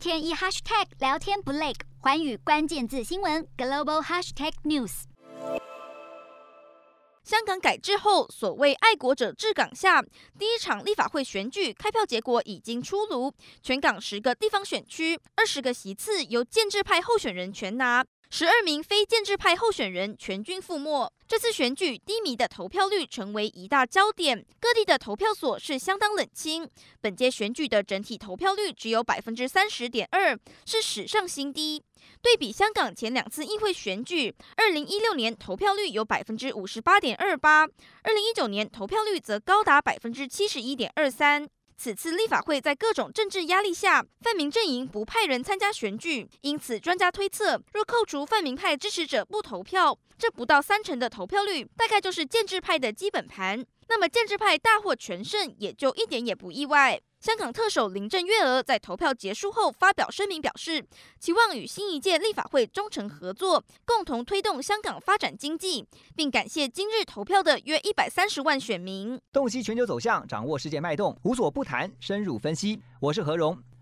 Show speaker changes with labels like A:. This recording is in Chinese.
A: 天一 hashtag 聊天不累，环宇关键字新闻 global hashtag news。
B: 香港改制后，所谓爱国者治港下，第一场立法会选举开票结果已经出炉，全港十个地方选区二十个席次由建制派候选人全拿。十二名非建制派候选人全军覆没。这次选举低迷的投票率成为一大焦点，各地的投票所是相当冷清。本届选举的整体投票率只有百分之三十点二，是史上新低。对比香港前两次议会选举，二零一六年投票率有百分之五十八点二八，二零一九年投票率则高达百分之七十一点二三。此次立法会在各种政治压力下，泛民阵营不派人参加选举，因此专家推测，若扣除泛民派支持者不投票，这不到三成的投票率，大概就是建制派的基本盘。那么建制派大获全胜，也就一点也不意外。香港特首林郑月娥在投票结束后发表声明，表示期望与新一届立法会忠诚合作，共同推动香港发展经济，并感谢今日投票的约一百三十万选民。
C: 洞悉全球走向，掌握世界脉动，无所不谈，深入分析。我是何荣。